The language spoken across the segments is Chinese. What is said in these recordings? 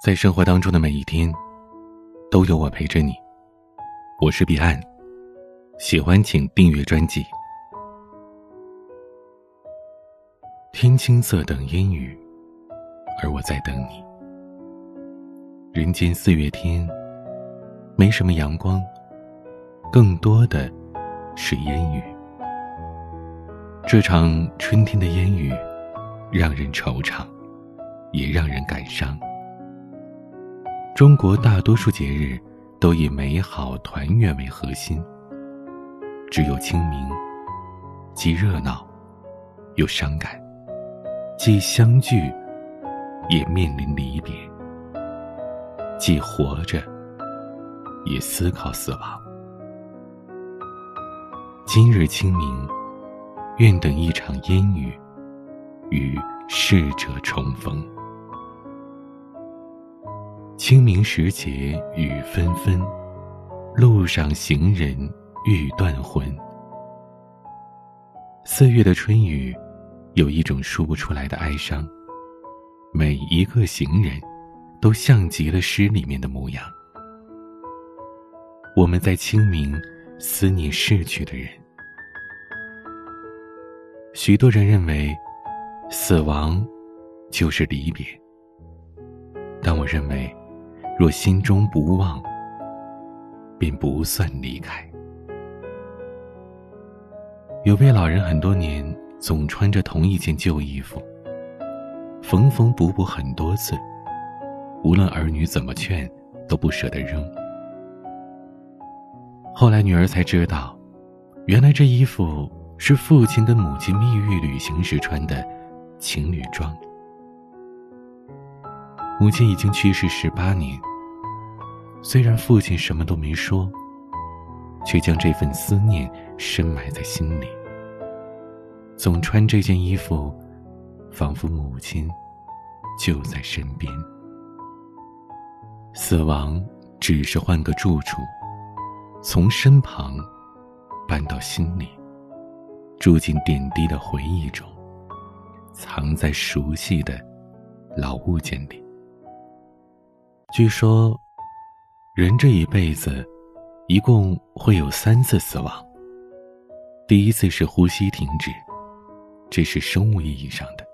在生活当中的每一天，都有我陪着你。我是彼岸，喜欢请订阅专辑。天青色等烟雨，而我在等你。人间四月天，没什么阳光，更多的是烟雨。这场春天的烟雨，让人惆怅，也让人感伤。中国大多数节日都以美好团圆为核心，只有清明，既热闹又伤感，既相聚也面临离别，既活着也思考死亡。今日清明，愿等一场烟雨，与逝者重逢。清明时节雨纷纷，路上行人欲断魂。四月的春雨，有一种说不出来的哀伤。每一个行人，都像极了诗里面的模样。我们在清明思念逝去的人。许多人认为，死亡就是离别，但我认为。若心中不忘，便不算离开。有位老人很多年总穿着同一件旧衣服，缝缝补补很多次，无论儿女怎么劝，都不舍得扔。后来女儿才知道，原来这衣服是父亲跟母亲蜜月旅行时穿的情侣装。母亲已经去世十八年。虽然父亲什么都没说，却将这份思念深埋在心里。总穿这件衣服，仿佛母亲就在身边。死亡只是换个住处，从身旁搬到心里，住进点滴的回忆中，藏在熟悉的老物件里。据说。人这一辈子，一共会有三次死亡。第一次是呼吸停止，这是生物意义上的；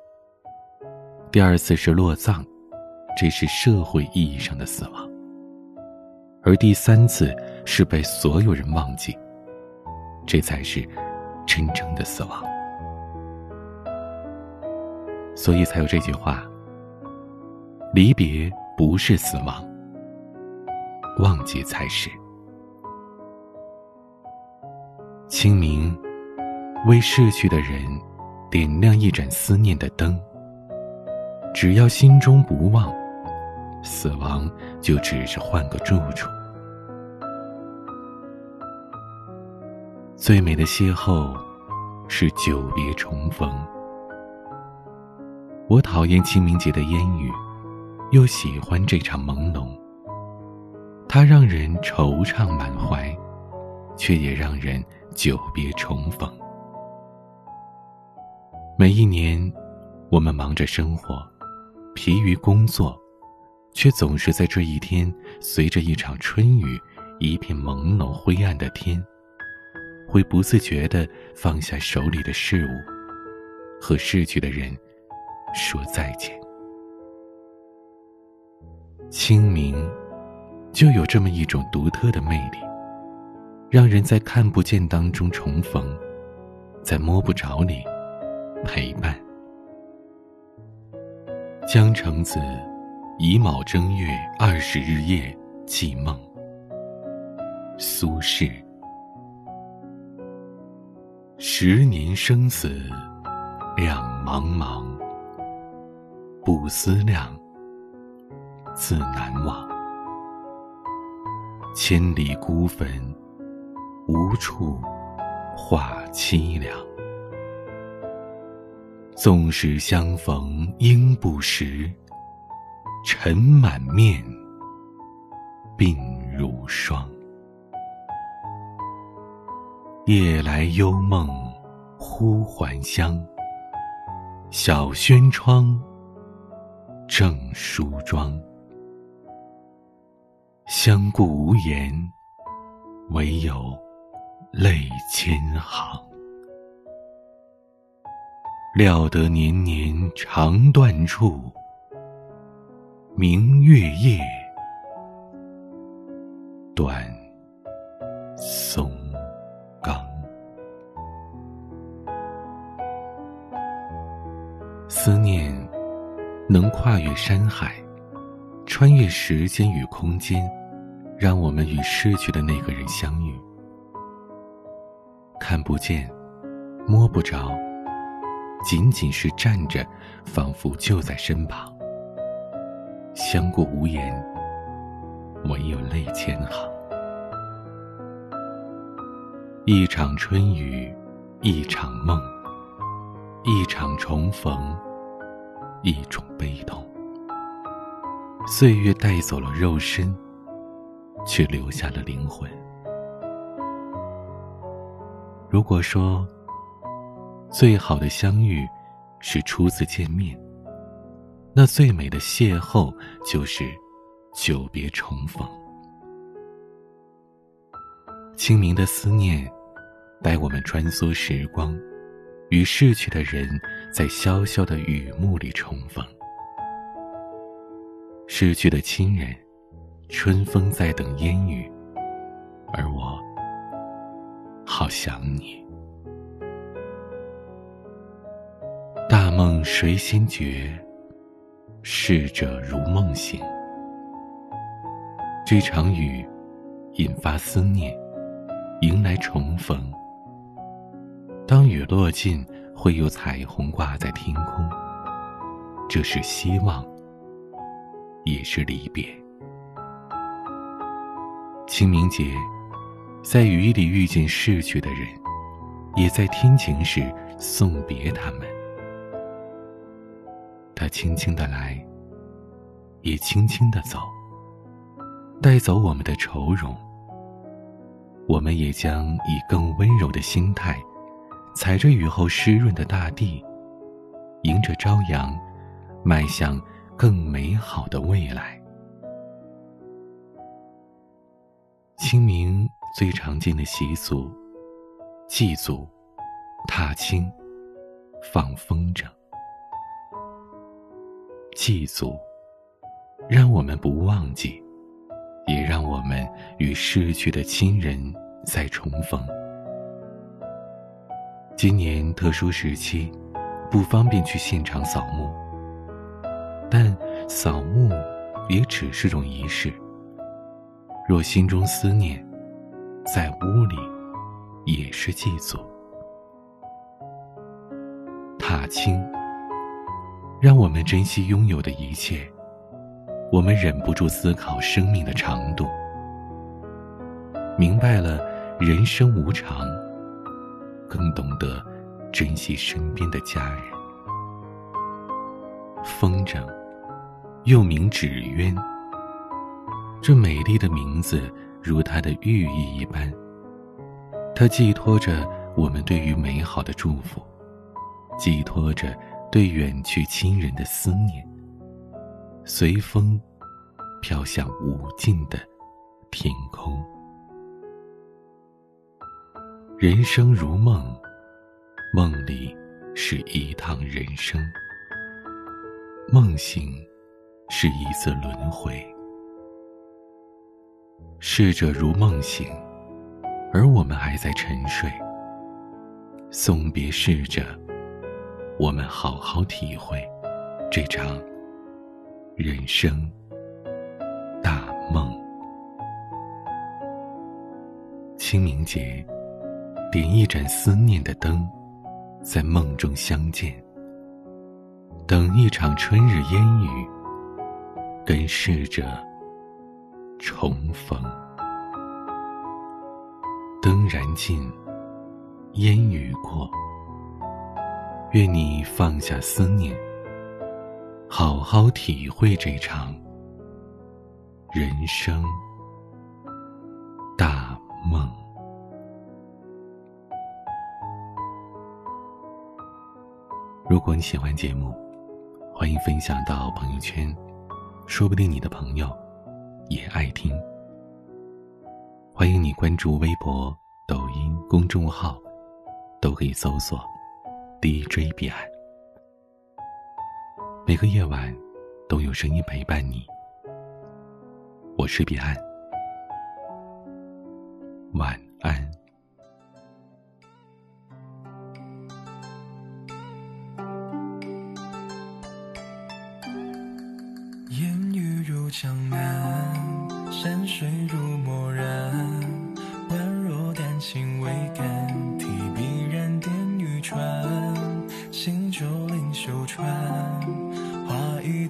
第二次是落葬，这是社会意义上的死亡；而第三次是被所有人忘记，这才是真正的死亡。所以才有这句话：离别不是死亡。忘记才是。清明，为逝去的人点亮一盏思念的灯。只要心中不忘，死亡就只是换个住处。最美的邂逅，是久别重逢。我讨厌清明节的烟雨，又喜欢这场朦胧。它让人惆怅满怀，却也让人久别重逢。每一年，我们忙着生活，疲于工作，却总是在这一天，随着一场春雨，一片朦胧灰暗的天，会不自觉地放下手里的事物，和逝去的人说再见。清明。就有这么一种独特的魅力，让人在看不见当中重逢，在摸不着里陪伴。江城子·乙卯正月二十日夜寄梦。苏轼。十年生死两茫茫，不思量，自难忘。千里孤坟，无处话凄凉。纵使相逢应不识，尘满面，鬓如霜。夜来幽梦忽还乡，小轩窗，正梳妆。相顾无言，唯有泪千行。料得年年肠断处，明月夜，断松冈。思念能跨越山海。穿越时间与空间，让我们与逝去的那个人相遇。看不见，摸不着，仅仅是站着，仿佛就在身旁。相顾无言，唯有泪千行。一场春雨，一场梦，一场重逢，一种悲痛。岁月带走了肉身，却留下了灵魂。如果说最好的相遇是初次见面，那最美的邂逅就是久别重逢。清明的思念带我们穿梭时光，与逝去的人在潇潇的雨幕里重逢。逝去的亲人，春风在等烟雨，而我好想你。大梦谁先觉？逝者如梦醒。这场雨引发思念，迎来重逢。当雨落尽，会有彩虹挂在天空，这是希望。也是离别。清明节，在雨里遇见逝去的人，也在天晴时送别他们。他轻轻的来，也轻轻的走，带走我们的愁容。我们也将以更温柔的心态，踩着雨后湿润的大地，迎着朝阳，迈向。更美好的未来。清明最常见的习俗，祭祖、踏青、放风筝。祭祖，让我们不忘记，也让我们与逝去的亲人再重逢。今年特殊时期，不方便去现场扫墓。但扫墓也只是种仪式。若心中思念，在屋里也是祭祖。踏青，让我们珍惜拥有的一切。我们忍不住思考生命的长度，明白了人生无常，更懂得珍惜身边的家人。风筝。又名纸鸢，这美丽的名字如它的寓意一般，它寄托着我们对于美好的祝福，寄托着对远去亲人的思念。随风飘向无尽的天空。人生如梦，梦里是一趟人生。梦醒。是一次轮回，逝者如梦醒，而我们还在沉睡。送别逝者，我们好好体会这场人生大梦。清明节，点一盏思念的灯，在梦中相见，等一场春日烟雨。跟逝者重逢，灯燃尽，烟雨过。愿你放下思念，好好体会这场人生大梦。如果你喜欢节目，欢迎分享到朋友圈。说不定你的朋友也爱听。欢迎你关注微博、抖音公众号，都可以搜索 “DJ 彼岸”。每个夜晚都有声音陪伴你。我是彼岸，晚安。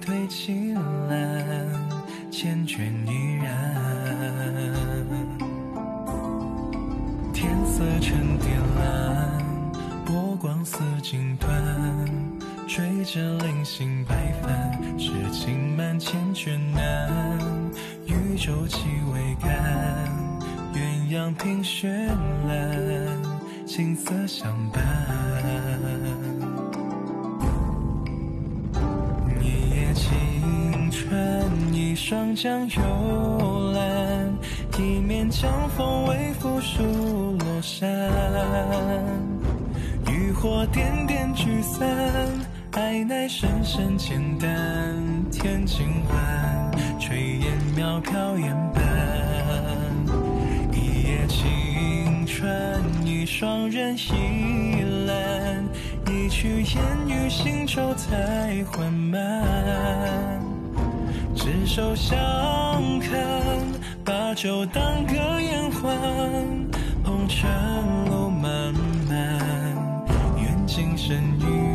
推青蓝，缱绻依然。天色沉靛蓝，波光似锦缎。吹着零星白帆，诗情满千卷难。渔舟气未干，鸳鸯凭舷栏，琴瑟相伴。青春，一双桨悠蓝，一面江风微拂疏罗衫。渔火点点聚散。爱乃深深浅淡，天尽晚，炊烟渺飘烟斑。一夜晴川，一双人倚栏，一曲烟雨行舟太缓慢。执手相看，把酒当歌言欢，红尘路漫漫，愿今生与。